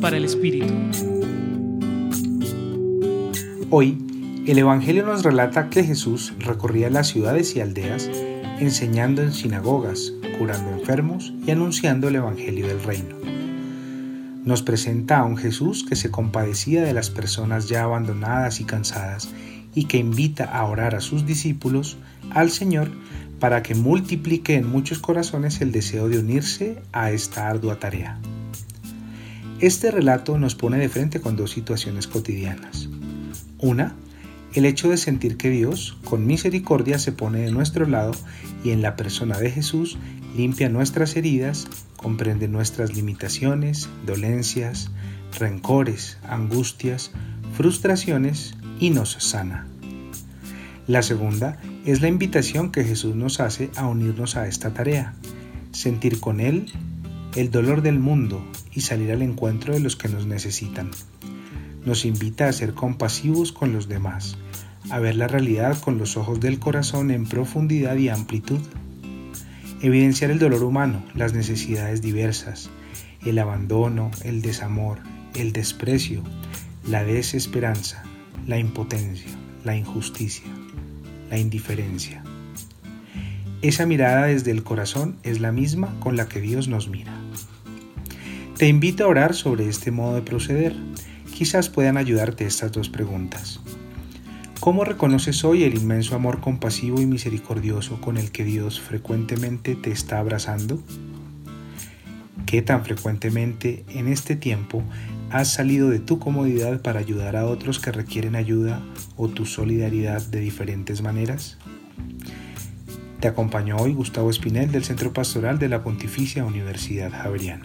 Para el Espíritu. Hoy, el Evangelio nos relata que Jesús recorría las ciudades y aldeas enseñando en sinagogas, curando enfermos y anunciando el Evangelio del Reino. Nos presenta a un Jesús que se compadecía de las personas ya abandonadas y cansadas y que invita a orar a sus discípulos al Señor para que multiplique en muchos corazones el deseo de unirse a esta ardua tarea. Este relato nos pone de frente con dos situaciones cotidianas. Una, el hecho de sentir que Dios, con misericordia, se pone de nuestro lado y en la persona de Jesús limpia nuestras heridas, comprende nuestras limitaciones, dolencias, rencores, angustias, frustraciones y nos sana. La segunda es la invitación que Jesús nos hace a unirnos a esta tarea, sentir con Él el dolor del mundo y salir al encuentro de los que nos necesitan. Nos invita a ser compasivos con los demás, a ver la realidad con los ojos del corazón en profundidad y amplitud. Evidenciar el dolor humano, las necesidades diversas, el abandono, el desamor, el desprecio, la desesperanza, la impotencia, la injusticia la indiferencia. Esa mirada desde el corazón es la misma con la que Dios nos mira. Te invito a orar sobre este modo de proceder. Quizás puedan ayudarte estas dos preguntas. ¿Cómo reconoces hoy el inmenso amor compasivo y misericordioso con el que Dios frecuentemente te está abrazando? ¿Qué tan frecuentemente en este tiempo has salido de tu comodidad para ayudar a otros que requieren ayuda o tu solidaridad de diferentes maneras? Te acompañó hoy Gustavo Espinel del Centro Pastoral de la Pontificia Universidad Javeriana.